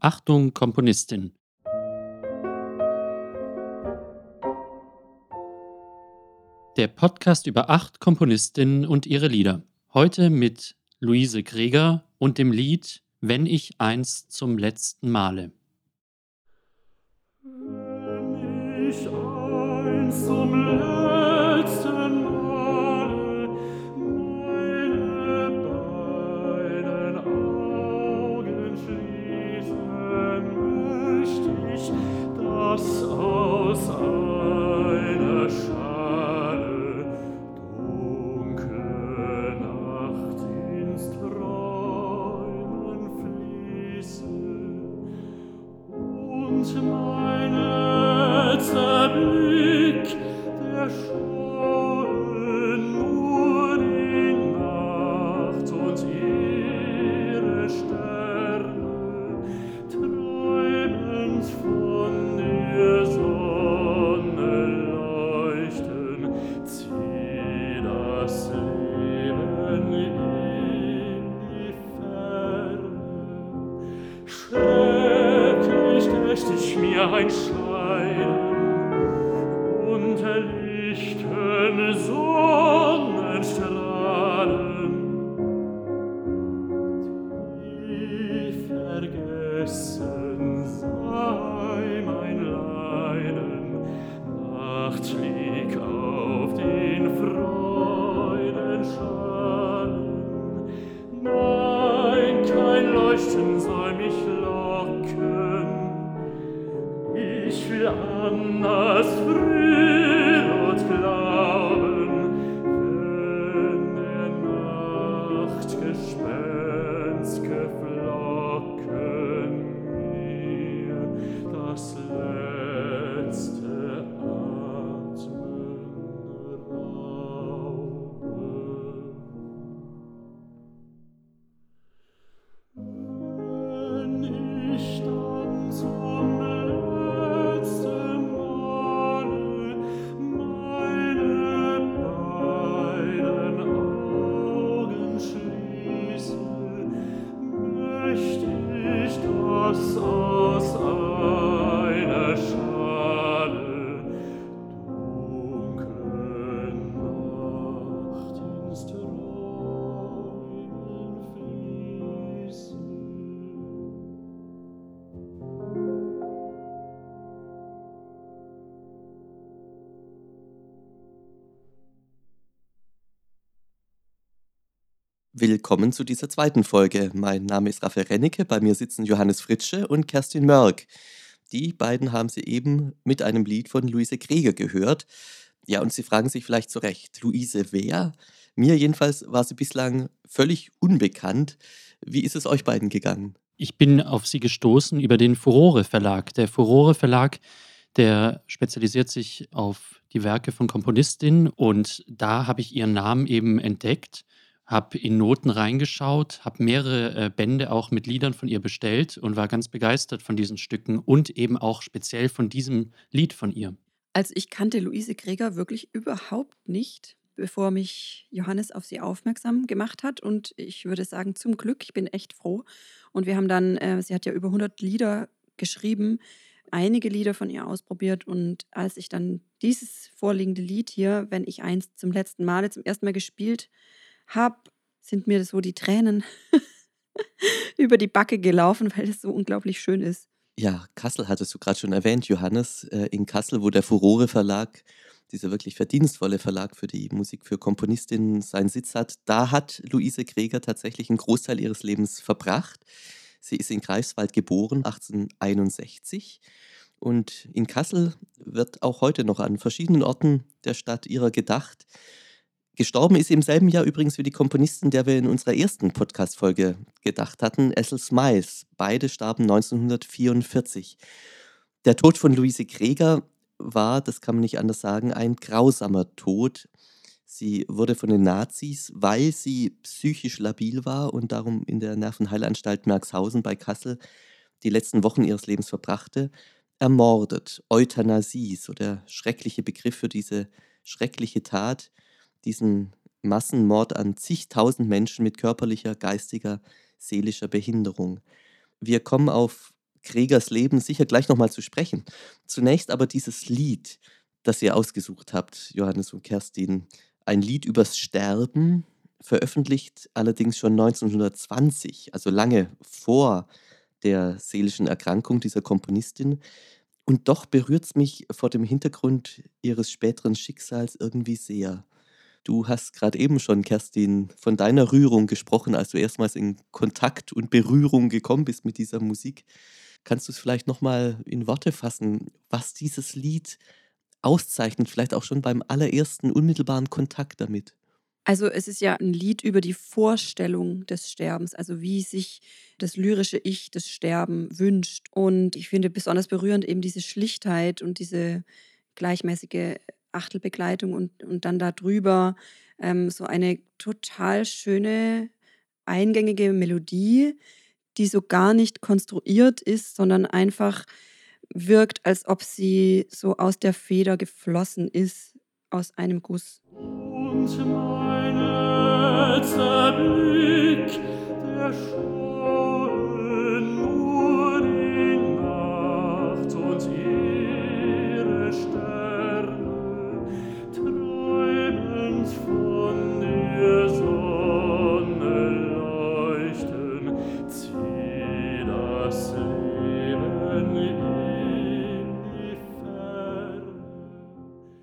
Achtung, Komponistin. Der Podcast über acht Komponistinnen und ihre Lieder. Heute mit Luise Greger und dem Lied Wenn ich einst zum letzten Male. Wenn ich einst zum letzten und mein letzter Blick, der schon Willkommen zu dieser zweiten Folge. Mein Name ist Raphael Rennecke, bei mir sitzen Johannes Fritsche und Kerstin Mörk. Die beiden haben Sie eben mit einem Lied von Luise Krieger gehört. Ja, und Sie fragen sich vielleicht zu Recht, Luise wer? Mir jedenfalls war sie bislang völlig unbekannt. Wie ist es euch beiden gegangen? Ich bin auf sie gestoßen über den Furore Verlag. Der Furore Verlag, der spezialisiert sich auf die Werke von Komponistinnen und da habe ich ihren Namen eben entdeckt, habe in Noten reingeschaut, habe mehrere äh, Bände auch mit Liedern von ihr bestellt und war ganz begeistert von diesen Stücken und eben auch speziell von diesem Lied von ihr. Also ich kannte Luise Greger wirklich überhaupt nicht, bevor mich Johannes auf sie aufmerksam gemacht hat. Und ich würde sagen, zum Glück, ich bin echt froh. Und wir haben dann, äh, sie hat ja über 100 Lieder geschrieben, einige Lieder von ihr ausprobiert. Und als ich dann dieses vorliegende Lied hier, wenn ich eins zum letzten Male, zum ersten Mal gespielt habe, sind mir so die Tränen über die Backe gelaufen, weil es so unglaublich schön ist. Ja, Kassel hattest du gerade schon erwähnt, Johannes. Äh, In Kassel, wo der Furore Verlag, dieser wirklich verdienstvolle Verlag für die Musik für Komponistinnen, seinen Sitz hat, da hat Luise Greger tatsächlich einen Großteil ihres Lebens verbracht. Sie ist in Greifswald geboren, 1861. Und in Kassel wird auch heute noch an verschiedenen Orten der Stadt ihrer gedacht. Gestorben ist im selben Jahr übrigens wie die Komponistin, der wir in unserer ersten Podcast-Folge gedacht hatten, Essel Smiles. Beide starben 1944. Der Tod von Luise Kreger war, das kann man nicht anders sagen, ein grausamer Tod. Sie wurde von den Nazis, weil sie psychisch labil war und darum in der Nervenheilanstalt Merxhausen bei Kassel die letzten Wochen ihres Lebens verbrachte, ermordet. Euthanasie, so der schreckliche Begriff für diese schreckliche Tat, diesen Massenmord an zigtausend Menschen mit körperlicher, geistiger, seelischer Behinderung. Wir kommen auf Gregers Leben sicher gleich nochmal zu sprechen. Zunächst aber dieses Lied, das ihr ausgesucht habt, Johannes und Kerstin. Ein Lied übers Sterben, veröffentlicht allerdings schon 1920, also lange vor der seelischen Erkrankung dieser Komponistin. Und doch berührt es mich vor dem Hintergrund ihres späteren Schicksals irgendwie sehr. Du hast gerade eben schon, Kerstin, von deiner Rührung gesprochen, als du erstmals in Kontakt und Berührung gekommen bist mit dieser Musik. Kannst du es vielleicht nochmal in Worte fassen, was dieses Lied auszeichnet, vielleicht auch schon beim allerersten unmittelbaren Kontakt damit? Also es ist ja ein Lied über die Vorstellung des Sterbens, also wie sich das lyrische Ich das Sterben wünscht. Und ich finde besonders berührend eben diese Schlichtheit und diese gleichmäßige Achtelbegleitung und, und dann darüber ähm, so eine total schöne, eingängige Melodie, die so gar nicht konstruiert ist, sondern einfach wirkt, als ob sie so aus der Feder geflossen ist, aus einem Guss. Und mein letzter Blick, der schon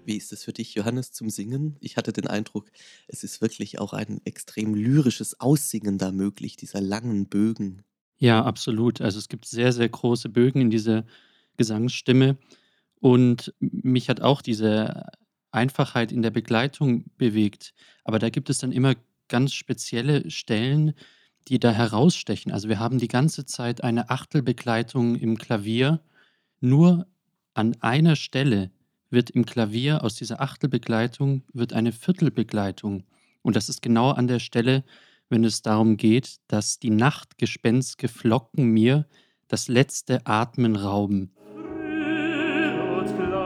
Wie ist es für dich, Johannes, zum Singen? Ich hatte den Eindruck, es ist wirklich auch ein extrem lyrisches Aussingen da möglich, dieser langen Bögen. Ja, absolut. Also es gibt sehr, sehr große Bögen in dieser Gesangsstimme. Und mich hat auch diese Einfachheit in der Begleitung bewegt. Aber da gibt es dann immer ganz spezielle Stellen, die da herausstechen. Also wir haben die ganze Zeit eine Achtelbegleitung im Klavier. Nur an einer Stelle wird im Klavier aus dieser Achtelbegleitung wird eine Viertelbegleitung. Und das ist genau an der Stelle, wenn es darum geht, dass die Nachtgespenstke Flocken mir das letzte Atmen rauben. und Glauben,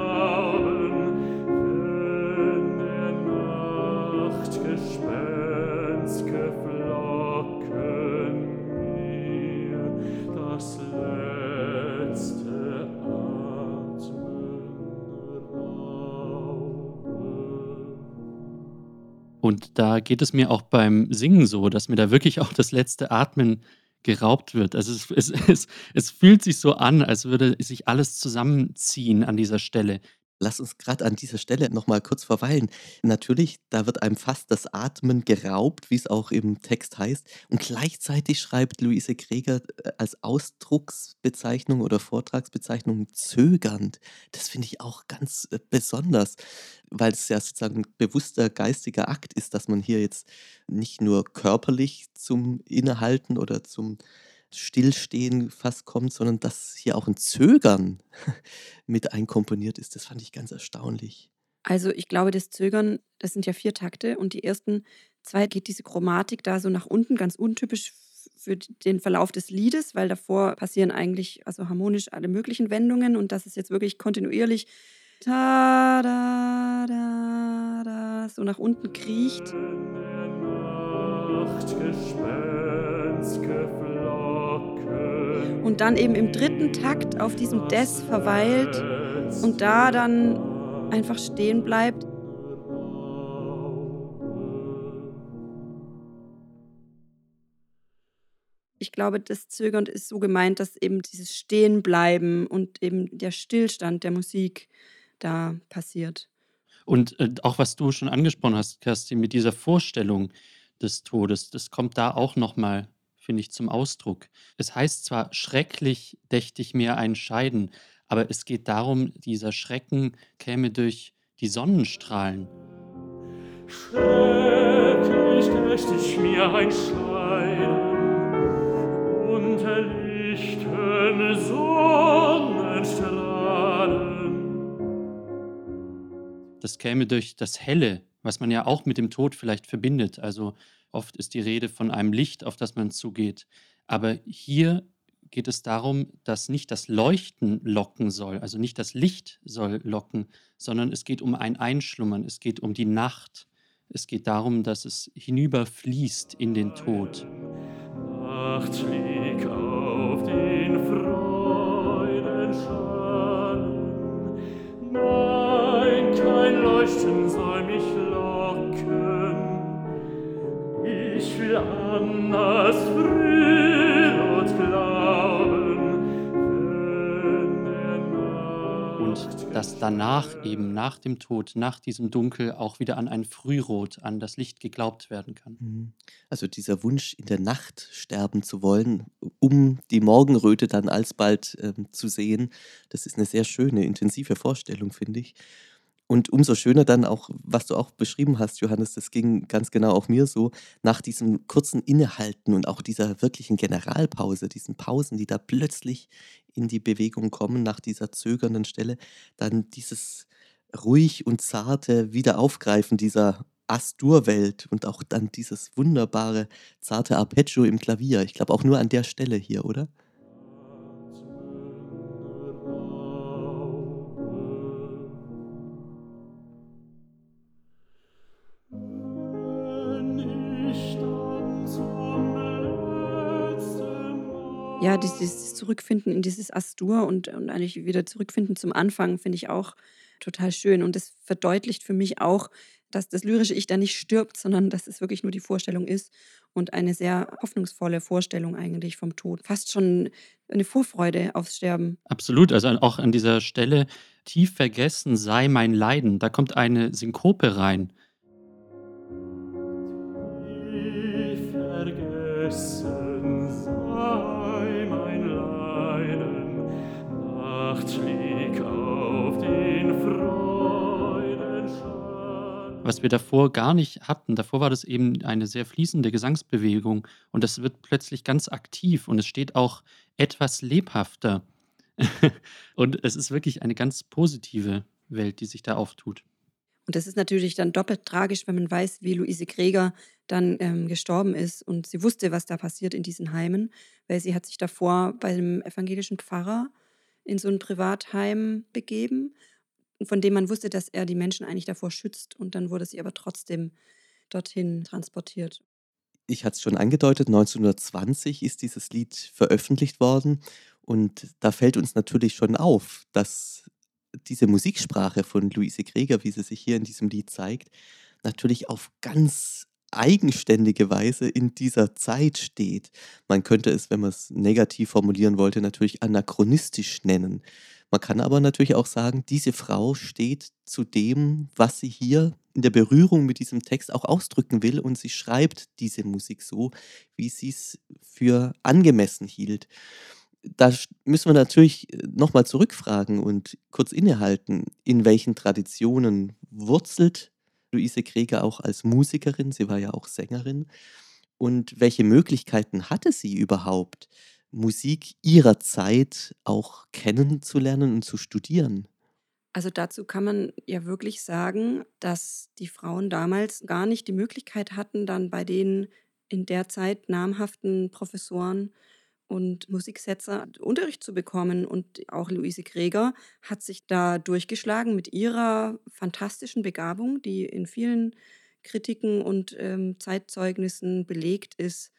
Und da geht es mir auch beim Singen so, dass mir da wirklich auch das letzte Atmen geraubt wird. Also es, es, es, es fühlt sich so an, als würde sich alles zusammenziehen an dieser Stelle. Lass uns gerade an dieser Stelle nochmal kurz verweilen. Natürlich, da wird einem fast das Atmen geraubt, wie es auch im Text heißt. Und gleichzeitig schreibt Luise Kreger äh, als Ausdrucksbezeichnung oder Vortragsbezeichnung zögernd. Das finde ich auch ganz äh, besonders, weil es ja sozusagen ein bewusster geistiger Akt ist, dass man hier jetzt nicht nur körperlich zum Innehalten oder zum Stillstehen fast kommt, sondern dass hier auch ein Zögern mit einkomponiert ist. Das fand ich ganz erstaunlich. Also ich glaube, das Zögern, das sind ja vier Takte und die ersten zwei geht diese Chromatik da so nach unten, ganz untypisch für den Verlauf des Liedes, weil davor passieren eigentlich also harmonisch alle möglichen Wendungen und das ist jetzt wirklich kontinuierlich da, da, da, da, so nach unten kriecht. Wenn Und dann eben im dritten Takt auf diesem Des verweilt und da dann einfach stehen bleibt. Ich glaube, das Zögern ist so gemeint, dass eben dieses Stehenbleiben und eben der Stillstand der Musik da passiert. Und äh, auch was du schon angesprochen hast, Kerstin, mit dieser Vorstellung des Todes, das kommt da auch nochmal, finde ich, zum Ausdruck. Es heißt zwar, schrecklich dächte ich mir ein Scheiden, aber es geht darum, dieser Schrecken käme durch die Sonnenstrahlen. Schrecklich dächt ich mir ein Scheiden unter lichten Sonnenstrahlen. Das käme durch das Helle, was man ja auch mit dem Tod vielleicht verbindet. Also oft ist die Rede von einem Licht, auf das man zugeht. Aber hier geht es darum, dass nicht das Leuchten locken soll, also nicht das Licht soll locken, sondern es geht um ein Einschlummern, es geht um die Nacht. Es geht darum, dass es hinüberfließt in den Tod. Nacht lieg auf den Freuden Freudenschalen. Nein, kein Leuchten soll mich Und dass danach eben nach dem Tod, nach diesem Dunkel auch wieder an ein Frührot, an das Licht geglaubt werden kann. Mhm. Also dieser Wunsch, in der Nacht sterben zu wollen, um die Morgenröte dann alsbald ähm, zu sehen, das ist eine sehr schöne, intensive Vorstellung, finde ich. Und umso schöner dann auch, was du auch beschrieben hast, Johannes, das ging ganz genau auch mir so, nach diesem kurzen Innehalten und auch dieser wirklichen Generalpause, diesen Pausen, die da plötzlich in die Bewegung kommen, nach dieser zögernden Stelle, dann dieses ruhig und zarte Wiederaufgreifen dieser Astur-Welt und auch dann dieses wunderbare, zarte Arpeggio im Klavier. Ich glaube auch nur an der Stelle hier, oder? Ja, dies dieses Zurückfinden in dieses Astur und und eigentlich wieder zurückfinden zum Anfang finde ich auch total schön. Und das verdeutlicht für mich auch, dass das lyrische Ich da nicht stirbt, sondern dass es wirklich nur die Vorstellung ist und eine sehr hoffnungsvolle Vorstellung eigentlich vom Tod. Fast schon eine Vorfreude aufs Sterben. Absolut, also auch an dieser Stelle, tief vergessen sei mein Leiden, da kommt eine Synkope rein. Tief vergessen Was wir davor gar nicht hatten, davor war das eben eine sehr fließende Gesangsbewegung und das wird plötzlich ganz aktiv und es steht auch etwas lebhafter. und es ist wirklich eine ganz positive Welt, die sich da auftut. Und das ist natürlich dann doppelt tragisch, wenn man weiß, wie Luise Greger dann ähm, gestorben ist. Und sie wusste, was da passiert in diesen Heimen, weil sie hat sich davor bei einem evangelischen Pfarrer in so ein Privatheim begeben, von dem man wusste, dass er die Menschen eigentlich davor schützt. Und dann wurde sie aber trotzdem dorthin transportiert. Ich hatte es schon angedeutet, 1920 ist dieses Lied veröffentlicht worden und da fällt uns natürlich schon auf, dass diese Musiksprache von Luise Greger, wie sie sich hier in diesem Lied zeigt, natürlich auf ganz eigenständige Weise in dieser Zeit steht. Man könnte es, wenn man es negativ formulieren wollte, natürlich anachronistisch nennen. Man kann aber natürlich auch sagen, diese Frau steht zu dem, was sie hier in der Berührung mit diesem Text auch ausdrücken will und sie schreibt diese Musik so, wie sie es für angemessen hielt. Da müssen wir natürlich nochmal zurückfragen und kurz innehalten, in welchen Traditionen wurzelt Luise Kreger auch als Musikerin, sie war ja auch Sängerin, und welche Möglichkeiten hatte sie überhaupt, Musik ihrer Zeit auch kennenzulernen und zu studieren? Also dazu kann man ja wirklich sagen, dass die Frauen damals gar nicht die Möglichkeit hatten, dann bei den in der Zeit namhaften Professoren und Musiksetzer Unterricht zu bekommen. Und auch Luise Greger hat sich da durchgeschlagen mit ihrer fantastischen Begabung, die in vielen Kritiken und ähm, Zeitzeugnissen belegt ist.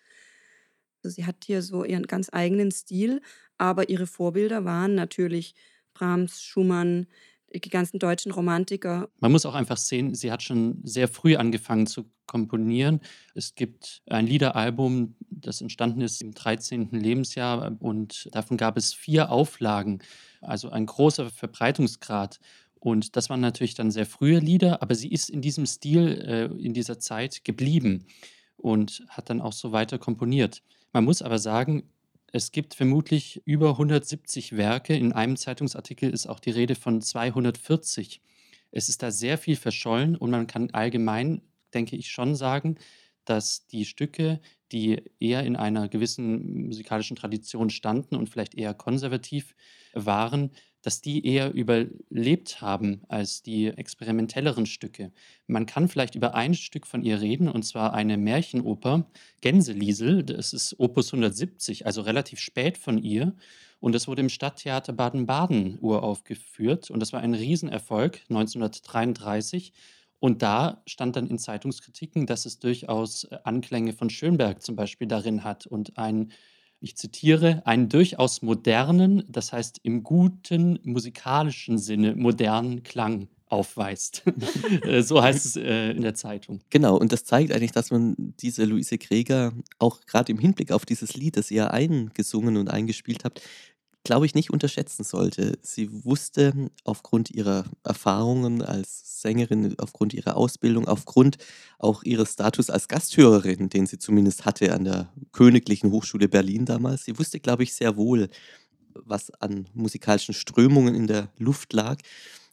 Also sie hat hier so ihren ganz eigenen Stil, aber ihre Vorbilder waren natürlich Brahms, Schumann, die ganzen deutschen Romantiker. Man muss auch einfach sehen, sie hat schon sehr früh angefangen zu komponieren. Es gibt ein Liederalbum, das entstanden ist im 13. Lebensjahr und davon gab es vier Auflagen, also ein großer Verbreitungsgrad. Und das waren natürlich dann sehr frühe Lieder, aber sie ist in diesem Stil, äh, in dieser Zeit geblieben und hat dann auch so weiter komponiert. Man muss aber sagen, es gibt vermutlich über 170 Werke. In einem Zeitungsartikel ist auch die Rede von 240. Es ist da sehr viel verschollen und man kann allgemein, denke ich, schon sagen, dass die Stücke, die eher in einer gewissen musikalischen Tradition standen und vielleicht eher konservativ waren, dass die eher überlebt haben als die experimentelleren Stücke. Man kann vielleicht über ein Stück von ihr reden, und zwar eine Märchenoper, Gänseliesel, das ist Opus 170, also relativ spät von ihr. Und das wurde im Stadttheater Baden-Baden uraufgeführt. Und das war ein Riesenerfolg 1933. Und da stand dann in Zeitungskritiken, dass es durchaus Anklänge von Schönberg zum Beispiel darin hat und ein ich zitiere, einen durchaus modernen, das heißt im guten musikalischen Sinne modernen Klang aufweist. Äh, so heißt es äh, in der Zeitung. Genau, und das zeigt eigentlich, dass man diese Luise Kreger auch gerade im Hinblick auf dieses Lied, das ihr eingesungen und eingespielt habt, glaube ich, nicht unterschätzen sollte. Sie wusste aufgrund ihrer Erfahrungen als Sängerin, aufgrund ihrer Ausbildung, aufgrund auch ihres Status als Gasthörerin, den sie zumindest hatte an der Königlichen Hochschule Berlin damals, sie wusste, glaube ich, sehr wohl, was an musikalischen Strömungen in der Luft lag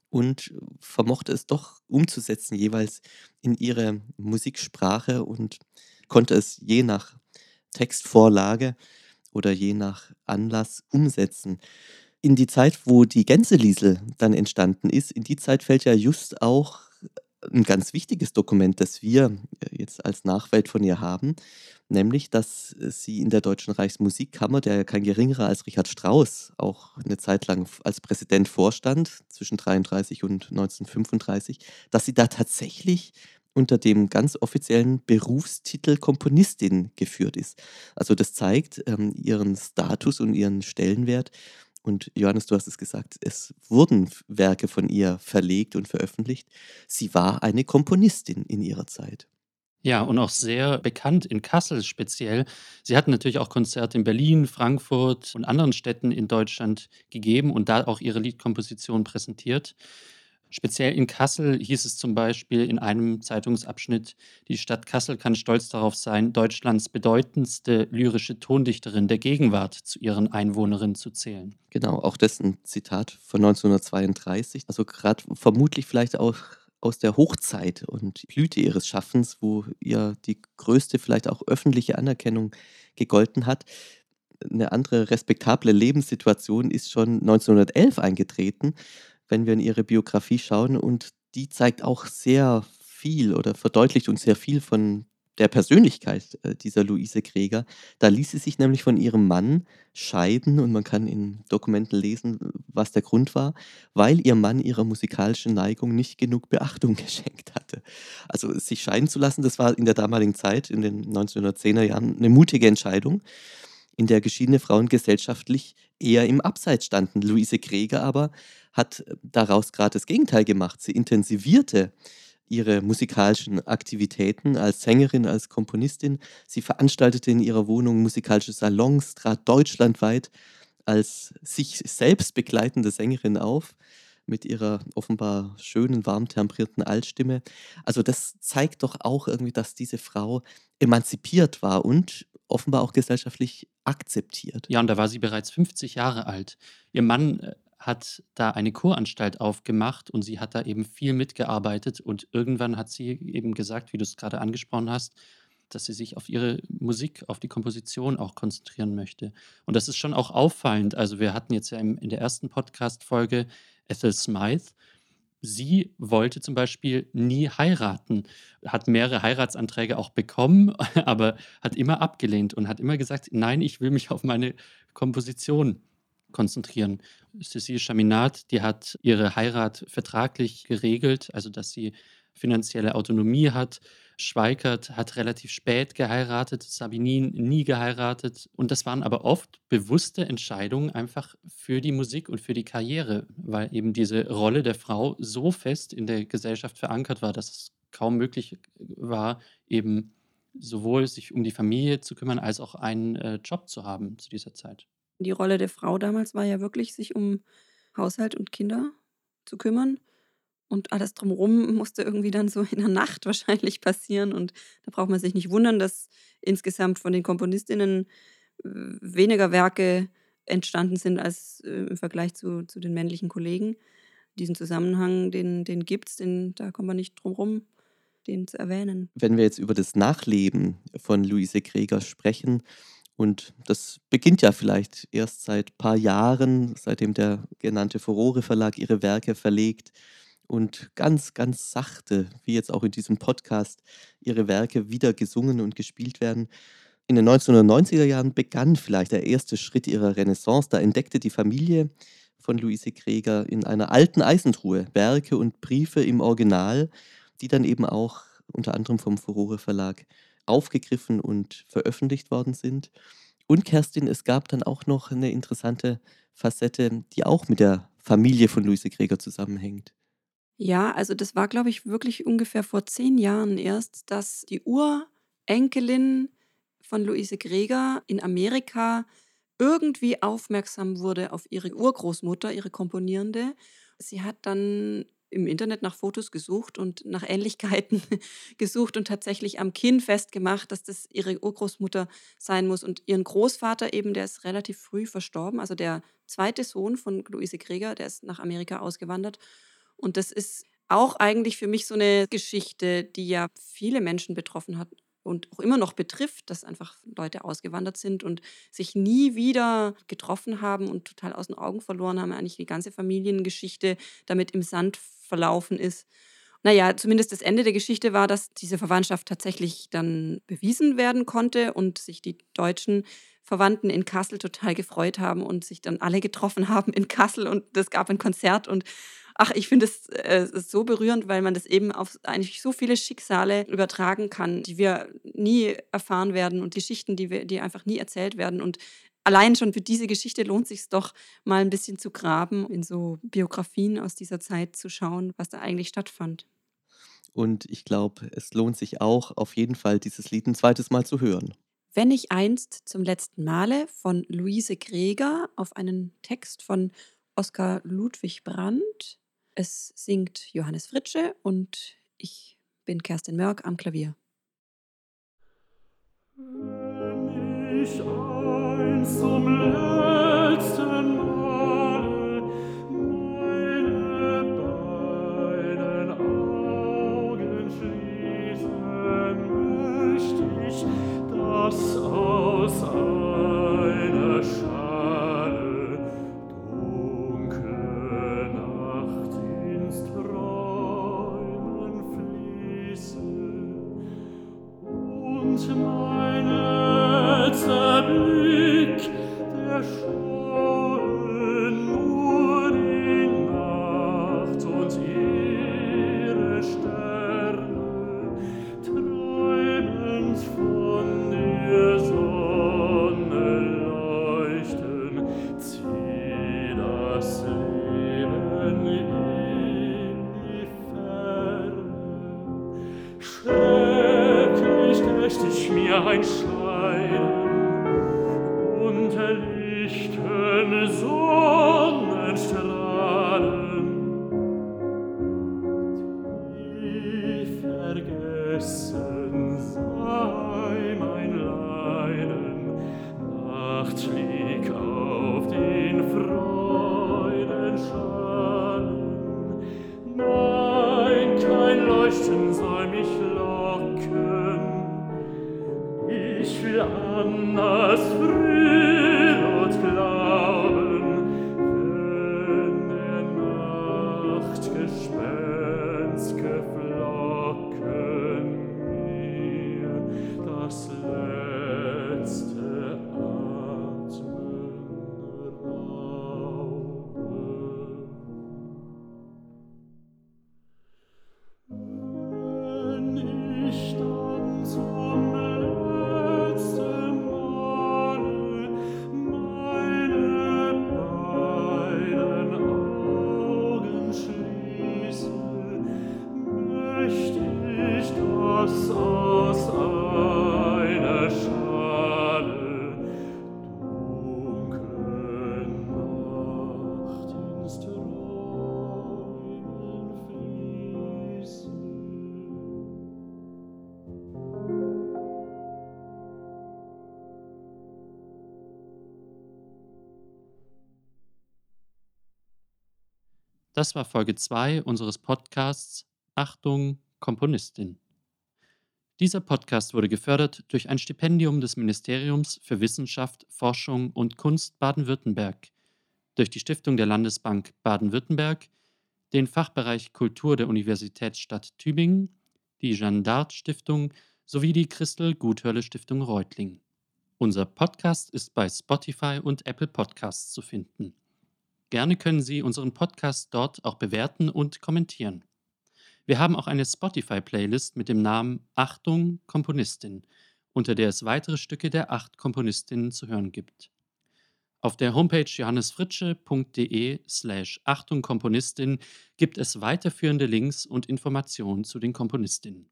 und vermochte es doch umzusetzen, jeweils in ihre Musiksprache und konnte es je nach Textvorlage oder je nach Anlass umsetzen. In die Zeit, wo die Gänseliesel dann entstanden ist, in die Zeit fällt ja just auch ein ganz wichtiges Dokument, das wir jetzt als Nachwelt von ihr haben, nämlich, dass sie in der Deutschen Reichsmusikkammer, der kein geringerer als Richard Strauss auch eine Zeit lang als Präsident vorstand, zwischen 1933 und 1935, dass sie da tatsächlich unter dem ganz offiziellen Berufstitel Komponistin geführt ist. Also das zeigt ähm, ihren Status und ihren Stellenwert. Und Johannes, du hast es gesagt, es wurden Werke von ihr verlegt und veröffentlicht. Sie war eine Komponistin in ihrer Zeit. Ja, und auch sehr bekannt in Kassel speziell. Sie hat natürlich auch Konzerte in Berlin, Frankfurt und anderen Städten in Deutschland gegeben und da auch ihre Liedkomposition präsentiert. Speziell in Kassel hieß es zum Beispiel in einem Zeitungsabschnitt, die Stadt Kassel kann stolz darauf sein, Deutschlands bedeutendste lyrische Tondichterin der Gegenwart zu ihren Einwohnerinnen zu zählen. Genau, auch das ein Zitat von 1932. Also gerade vermutlich vielleicht auch aus der Hochzeit und Blüte ihres Schaffens, wo ihr die größte vielleicht auch öffentliche Anerkennung gegolten hat. Eine andere respektable Lebenssituation ist schon 1911 eingetreten wenn wir in ihre Biografie schauen. Und die zeigt auch sehr viel oder verdeutlicht uns sehr viel von der Persönlichkeit äh, dieser Luise Kreger. Da ließ sie sich nämlich von ihrem Mann scheiden und man kann in Dokumenten lesen, was der Grund war, weil ihr Mann ihrer musikalischen Neigung nicht genug Beachtung geschenkt hatte. Also sich scheiden zu lassen, das war in der damaligen Zeit, in den 1910er Jahren, eine mutige Entscheidung, in der geschiedene Frauen gesellschaftlich eher im Abseits standen. Luise Kreger aber hat daraus gerade das Gegenteil gemacht. Sie intensivierte ihre musikalischen Aktivitäten als Sängerin, als Komponistin. Sie veranstaltete in ihrer Wohnung musikalische Salons, trat deutschlandweit als sich selbst begleitende Sängerin auf mit ihrer offenbar schönen, warm temperierten Altstimme. Also das zeigt doch auch irgendwie, dass diese Frau emanzipiert war und offenbar auch gesellschaftlich akzeptiert. Ja, und da war sie bereits 50 Jahre alt. Ihr Mann äh, hat da eine Kuranstalt aufgemacht und sie hat da eben viel mitgearbeitet und irgendwann hat sie eben gesagt, wie du es gerade angesprochen hast, dass sie sich auf ihre Musik, auf die Komposition auch konzentrieren möchte. Und das ist schon auch auffallend. Also wir hatten jetzt ja in der ersten Podcast-Folge Ethel Smythe. Sie wollte zum Beispiel nie heiraten, hat mehrere Heiratsanträge auch bekommen, aber hat immer abgelehnt und hat immer gesagt, nein, ich will mich auf meine Komposition konzentrieren. Cécile Chaminade, die hat ihre Heirat vertraglich geregelt, also dass sie finanzielle Autonomie hat. Schweikert hat relativ spät geheiratet, Sabinin nie geheiratet. Und das waren aber oft bewusste Entscheidungen einfach für die Musik und für die Karriere, weil eben diese Rolle der Frau so fest in der Gesellschaft verankert war, dass es kaum möglich war, eben sowohl sich um die Familie zu kümmern, als auch einen äh, Job zu haben zu dieser Zeit. Die Rolle der Frau damals war ja wirklich, sich um Haushalt und Kinder zu kümmern. Und alles drumherum musste irgendwie dann so in der Nacht wahrscheinlich passieren. Und da braucht man sich nicht wundern, dass insgesamt von den Komponistinnen äh, weniger Werke entstanden sind als äh, im Vergleich zu, zu den männlichen Kollegen. Diesen Zusammenhang, den, den gibt es, da kommt man nicht drum rum, den zu erwähnen. Wenn wir jetzt über das Nachleben von Luise Kreger sprechen, und das beginnt ja vielleicht erst seit ein paar Jahren, seitdem der genannte Furore Verlag ihre Werke verlegt und ganz, ganz sachte, wie jetzt auch in diesem Podcast, ihre Werke wieder gesungen und gespielt werden. In den 1990er Jahren begann vielleicht der erste Schritt ihrer Renaissance. Da entdeckte die Familie von Luise Kreger in einer alten Eisentruhe Werke und Briefe im Original, die dann eben auch unter anderem vom Furore Verlag aufgegriffen und veröffentlicht worden sind. Und Kerstin, es gab dann auch noch eine interessante Facette, die auch mit der Familie von Luise Gregor zusammenhängt. Ja, also das war, glaube ich, wirklich ungefähr vor zehn Jahren erst, dass die Urenkelin von Luise Greger in Amerika irgendwie aufmerksam wurde auf ihre Urgroßmutter, ihre Komponierende. Sie hat dann im Internet nach Fotos gesucht und nach Ähnlichkeiten gesucht und tatsächlich am Kinn festgemacht, dass das ihre Urgroßmutter sein muss. Und ihren Großvater eben, der ist relativ früh verstorben, also der zweite Sohn von Luise Greger, der ist nach Amerika ausgewandert. Und das ist auch eigentlich für mich so eine Geschichte, die ja viele Menschen betroffen hat und auch immer noch betrifft, dass einfach Leute ausgewandert sind und sich nie wieder getroffen haben und total aus den Augen verloren haben, eigentlich die ganze Familiengeschichte damit im Sand verlaufen ist. Naja, zumindest das Ende der Geschichte war, dass diese Verwandtschaft tatsächlich dann bewiesen werden konnte und sich die deutschen Verwandten in Kassel total gefreut haben und sich dann alle getroffen haben in Kassel und es gab ein Konzert und Ach, ich finde es äh, so berührend, weil man das eben auf eigentlich so viele Schicksale übertragen kann, die wir nie erfahren werden und Geschichten, die, wir, die einfach nie erzählt werden. Und allein schon für diese Geschichte lohnt es sich doch mal ein bisschen zu graben, in so Biografien aus dieser Zeit zu schauen, was da eigentlich stattfand. Und ich glaube, es lohnt sich auch auf jeden Fall, dieses Lied ein zweites Mal zu hören. Wenn ich einst zum letzten Male von Luise Greger auf einen Text von Oskar Ludwig Brandt es singt Johannes Fritsche und ich bin Kerstin Mörk am Klavier. Wenn ich einst zum letzten Male meine beiden Augen schließen, möchte ich das aus Das war Folge 2 unseres Podcasts Achtung, Komponistin. Dieser Podcast wurde gefördert durch ein Stipendium des Ministeriums für Wissenschaft, Forschung und Kunst Baden-Württemberg, durch die Stiftung der Landesbank Baden-Württemberg, den Fachbereich Kultur der Universitätsstadt Tübingen, die Jeanne d'Arc Stiftung sowie die Christel Guthörle Stiftung Reutling. Unser Podcast ist bei Spotify und Apple Podcasts zu finden. Gerne können Sie unseren Podcast dort auch bewerten und kommentieren. Wir haben auch eine Spotify-Playlist mit dem Namen Achtung Komponistin unter der es weitere Stücke der acht Komponistinnen zu hören gibt. Auf der Homepage johannesfritsche.de slash Achtung Komponistin gibt es weiterführende Links und Informationen zu den Komponistinnen.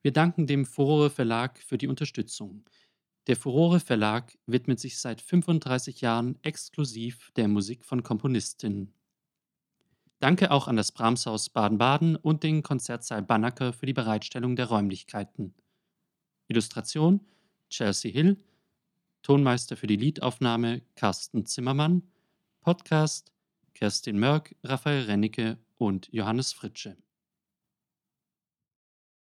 Wir danken dem Furore Verlag für die Unterstützung. Der Furore Verlag widmet sich seit 35 Jahren exklusiv der Musik von Komponistinnen. Danke auch an das Brahmshaus Baden-Baden und den Konzertsaal Banneker für die Bereitstellung der Räumlichkeiten. Illustration Chelsea Hill, Tonmeister für die Liedaufnahme Carsten Zimmermann, Podcast Kerstin Mörk, Raphael Rennecke und Johannes Fritsche.